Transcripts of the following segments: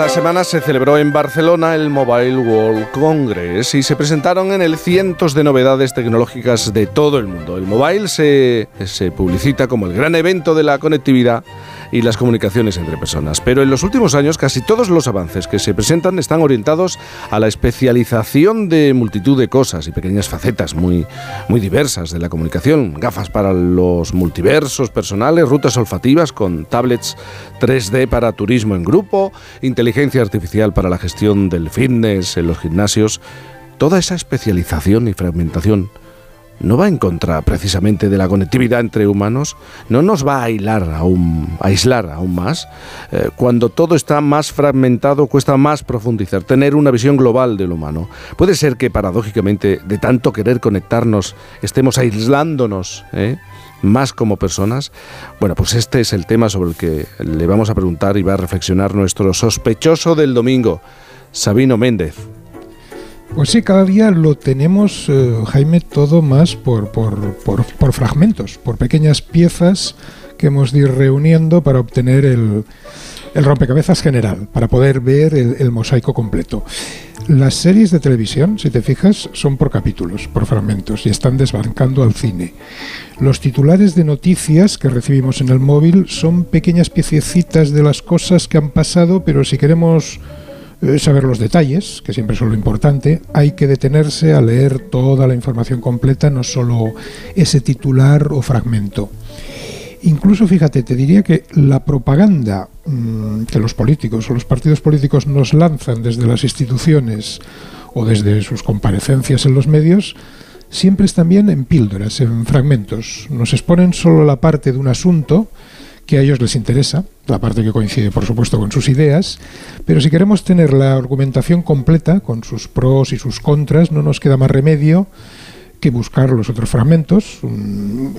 Esta semana se celebró en Barcelona el Mobile World Congress y se presentaron en él cientos de novedades tecnológicas de todo el mundo. El mobile se, se publicita como el gran evento de la conectividad y las comunicaciones entre personas. Pero en los últimos años casi todos los avances que se presentan están orientados a la especialización de multitud de cosas y pequeñas facetas muy, muy diversas de la comunicación. Gafas para los multiversos personales, rutas olfativas con tablets 3D para turismo en grupo, inteligencia artificial para la gestión del fitness en los gimnasios. Toda esa especialización y fragmentación no va en contra precisamente de la conectividad entre humanos, no nos va a aislar aún, aislar aún más. Eh, cuando todo está más fragmentado, cuesta más profundizar, tener una visión global del humano. Puede ser que paradójicamente, de tanto querer conectarnos, estemos aislándonos. ¿eh? más como personas? Bueno, pues este es el tema sobre el que le vamos a preguntar y va a reflexionar nuestro sospechoso del domingo, Sabino Méndez. Pues sí, cada día lo tenemos, eh, Jaime, todo más por, por, por, fragmentos, por pequeñas piezas que hemos de reuniendo para obtener el, el rompecabezas general, para poder ver el, mosaico completo. Las series de televisión, si te fijas, son por capítulos, por fragmentos, y están desbancando al cine. Los titulares de noticias que recibimos en el móvil son pequeñas piececitas de las cosas que han pasado, pero si queremos saber los detalles, que siempre son lo importante, hay que detenerse a leer toda la información completa, no solo ese titular o fragmento. Incluso, fíjate, te diría que la propaganda mmm, que los políticos o los partidos políticos nos lanzan desde las instituciones o desde sus comparecencias en los medios, siempre es también en píldoras, en fragmentos. Nos exponen solo la parte de un asunto, que a ellos les interesa, la parte que coincide por supuesto con sus ideas, pero si queremos tener la argumentación completa, con sus pros y sus contras, no nos queda más remedio que buscar los otros fragmentos,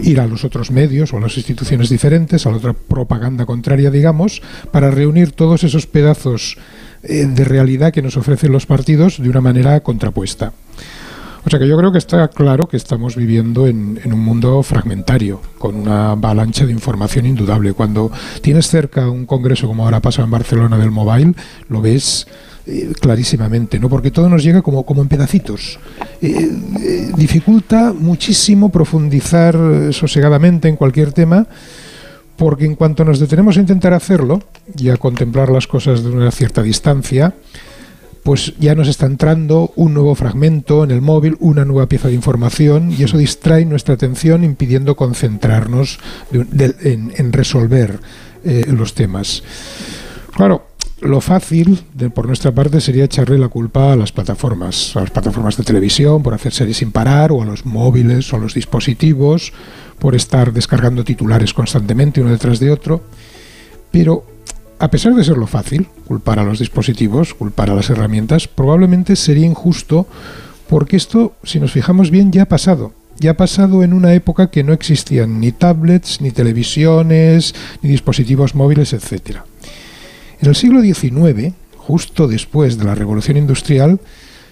ir a los otros medios o a las instituciones diferentes, a la otra propaganda contraria, digamos, para reunir todos esos pedazos eh, de realidad que nos ofrecen los partidos de una manera contrapuesta. O sea que yo creo que está claro que estamos viviendo en, un mundo fragmentario, con una avalancha de información indudable. Cuando tienes cerca un congreso como ahora pasa en Barcelona del mobile, lo ves eh, clarísimamente, ¿no? Porque todo nos llega como, como en pedacitos. Eh, eh, dificulta muchísimo profundizar sosegadamente en cualquier tema porque en cuanto nos detenemos a intentar hacerlo y a contemplar las cosas de una cierta distancia, pues ya nos está entrando un nuevo fragmento en el móvil, una nueva pieza de información y eso distrae nuestra atención impidiendo concentrarnos en, resolver eh, los temas. Claro, lo fácil por nuestra parte sería echarle la culpa a las plataformas, a las plataformas de televisión por hacer series sin parar, o a los móviles o a los dispositivos por estar descargando titulares constantemente uno detrás de otro. Pero a pesar de ser lo fácil, culpar a los dispositivos, culpar a las herramientas, probablemente sería injusto porque esto, si nos fijamos bien, ya ha pasado. Ya ha pasado en una época que no existían ni tablets, ni televisiones, ni dispositivos móviles, etc. En el siglo XIX, justo después de la Revolución Industrial,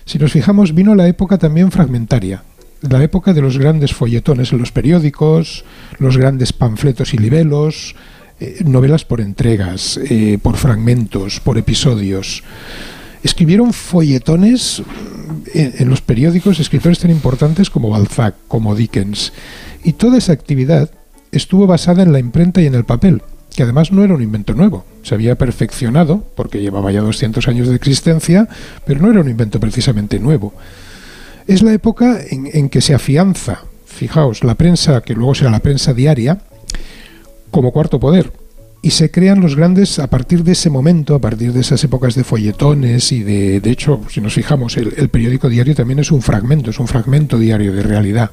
si nos fijamos, vino la época también fragmentaria, la época de los grandes folletones en los periódicos, los grandes panfletos y libelos, eh, novelas por entregas, eh, por fragmentos, por episodios. Escribieron folletones en, en, los periódicos escritores tan importantes como Balzac, como Dickens. Y toda esa actividad estuvo basada en la imprenta y en el papel, que además no era un invento nuevo. Se había perfeccionado, porque llevaba ya 200 años de existencia, pero no era un invento precisamente nuevo. Es la época en, en que se afianza, fijaos, la prensa, que luego será la prensa diaria, como cuarto poder. Y se crean los grandes a partir de ese momento, a partir de esas épocas de folletones y de, de hecho, si nos fijamos, el, periódico diario también es un fragmento, es un fragmento diario de realidad.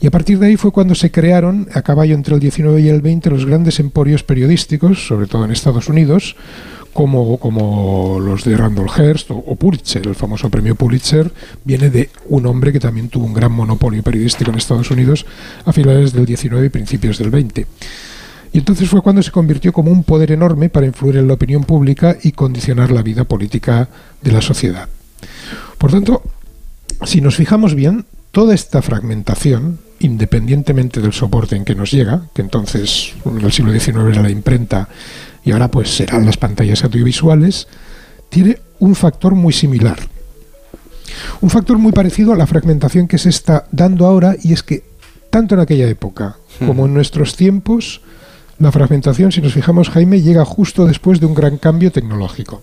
Y a partir de ahí fue cuando se crearon, a caballo entre el 19 y el 20, los grandes emporios periodísticos, sobre todo en Estados Unidos, como, como los de Randall Hearst o, o, Pulitzer. El famoso premio Pulitzer viene de un hombre que también tuvo un gran monopolio periodístico en Estados Unidos a finales del 19 y principios del 20. Y entonces fue cuando se convirtió como un poder enorme para influir en la opinión pública y condicionar la vida política de la sociedad. Por tanto, si nos fijamos bien, toda esta fragmentación, independientemente del soporte en que nos llega, que entonces en el siglo XIX era la imprenta y ahora pues serán las pantallas audiovisuales, tiene un factor muy similar. Un factor muy parecido a la fragmentación que se está dando ahora y es que tanto en aquella época como en nuestros tiempos, la fragmentación, si nos fijamos, Jaime, llega justo después de un gran cambio tecnológico.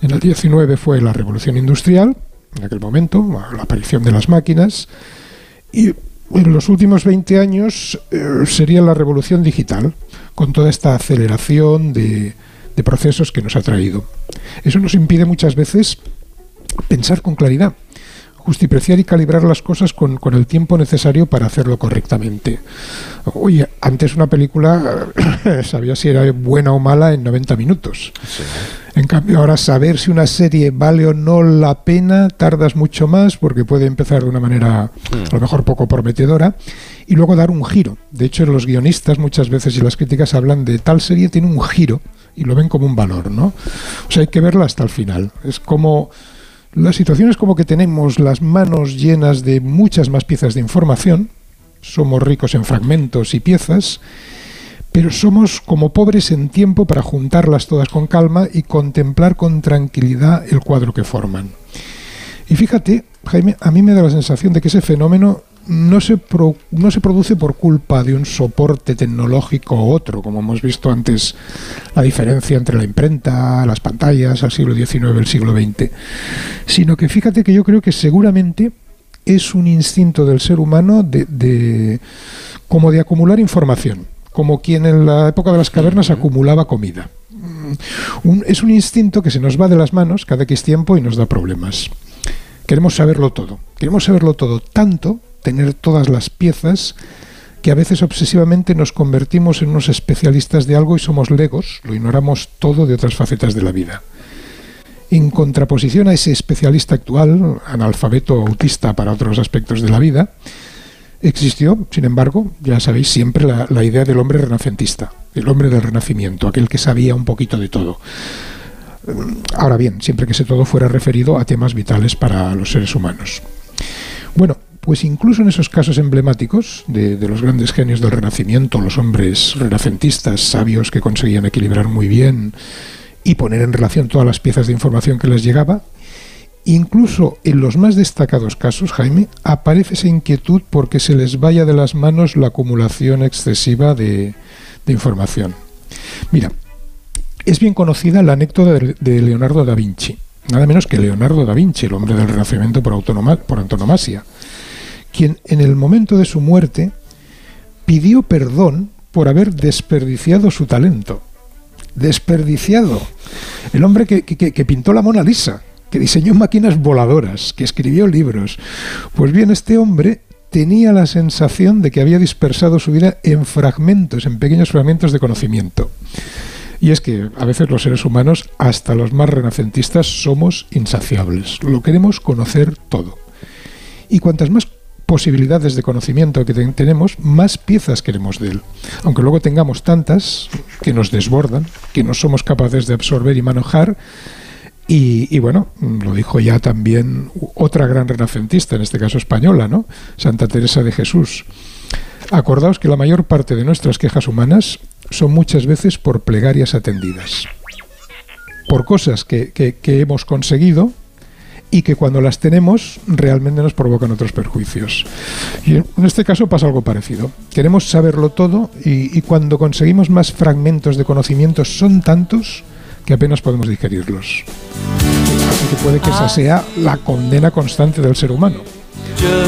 En el 19 fue la revolución industrial, en aquel momento, la aparición de las máquinas, y en los últimos 20 años eh, sería la revolución digital, con toda esta aceleración de, de procesos que nos ha traído. Eso nos impide muchas veces pensar con claridad justipreciar y calibrar las cosas con, el tiempo necesario para hacerlo correctamente. Oye, antes una película sabía si era buena o mala en 90 minutos. En cambio, ahora saber si una serie vale o no la pena, tardas mucho más porque puede empezar de una manera hmm. a lo mejor poco prometedora y luego dar un giro. De hecho, los guionistas muchas veces y las críticas hablan de tal serie tiene un giro y lo ven como un valor, ¿no? O sea, hay que verla hasta el final. Es como la situación es como que tenemos las manos llenas de muchas más piezas de información, somos ricos en fragmentos y piezas, pero somos como pobres en tiempo para juntarlas todas con calma y contemplar con tranquilidad el cuadro que forman. Y fíjate, Jaime, a mí me da la sensación de que ese fenómeno no se, no se produce por culpa de un soporte tecnológico u otro, como hemos visto antes la diferencia entre la imprenta, las pantallas al siglo XIX el siglo XX, sino que fíjate que yo creo que seguramente es un instinto del ser humano de, como de acumular información, como quien en la época de las cavernas acumulaba comida. Mm, es un instinto que se nos va de las manos cada X tiempo y nos da problemas. Queremos saberlo todo. Queremos saberlo todo tanto tener todas las piezas que a veces obsesivamente nos convertimos en unos especialistas de algo y somos legos, lo ignoramos todo de otras facetas de la vida. En contraposición a ese especialista actual, analfabeto autista para otros aspectos de la vida, existió, sin embargo, ya sabéis, siempre la, idea del hombre renacentista, el hombre del renacimiento, aquel que sabía un poquito de todo. Ahora bien, siempre que ese todo fuera referido a temas vitales para los seres humanos. Bueno, pues incluso en esos casos emblemáticos de, los grandes genios del Renacimiento, los hombres renacentistas sabios que conseguían equilibrar muy bien y poner en relación todas las piezas de información que les llegaba, incluso en los más destacados casos, Jaime, aparece esa inquietud porque se les vaya de las manos la acumulación excesiva de, información. Mira, es bien conocida la anécdota de, Leonardo da Vinci, nada menos que Leonardo da Vinci, el hombre del Renacimiento por, por antonomasia quien en el momento de su muerte pidió perdón por haber desperdiciado su talento. Desperdiciado. El hombre que, pintó la Mona Lisa, que diseñó máquinas voladoras, que escribió libros. Pues bien, este hombre tenía la sensación de que había dispersado su vida en fragmentos, en pequeños fragmentos de conocimiento. Y es que a veces los seres humanos, hasta los más renacentistas, somos insaciables. Lo queremos conocer todo. Y cuantas más posibilidades de conocimiento que tenemos, más piezas queremos de él. Aunque luego tengamos tantas que nos desbordan, que no somos capaces de absorber y manejar. Y, bueno, lo dijo ya también otra gran renacentista, en este caso española, ¿no? Santa Teresa de Jesús. Acordaos que la mayor parte de nuestras quejas humanas son muchas veces por plegarias atendidas, por cosas que, que hemos conseguido y que cuando las tenemos realmente nos provocan otros perjuicios. Y en este caso pasa algo parecido. Queremos saberlo todo y, cuando conseguimos más fragmentos de conocimientos son tantos que apenas podemos digerirlos. Así que puede que esa sea la condena constante del ser humano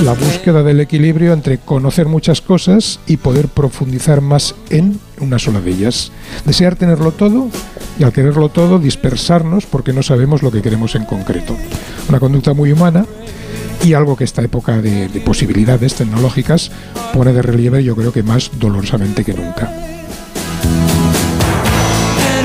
la búsqueda del equilibrio entre conocer muchas cosas y poder profundizar más en una sola de ellas. Desear tenerlo todo y al quererlo todo dispersarnos porque no sabemos lo que queremos en concreto. Una conducta muy humana y algo que esta época de, de posibilidades tecnológicas pone de relieve yo creo que más dolorosamente que nunca.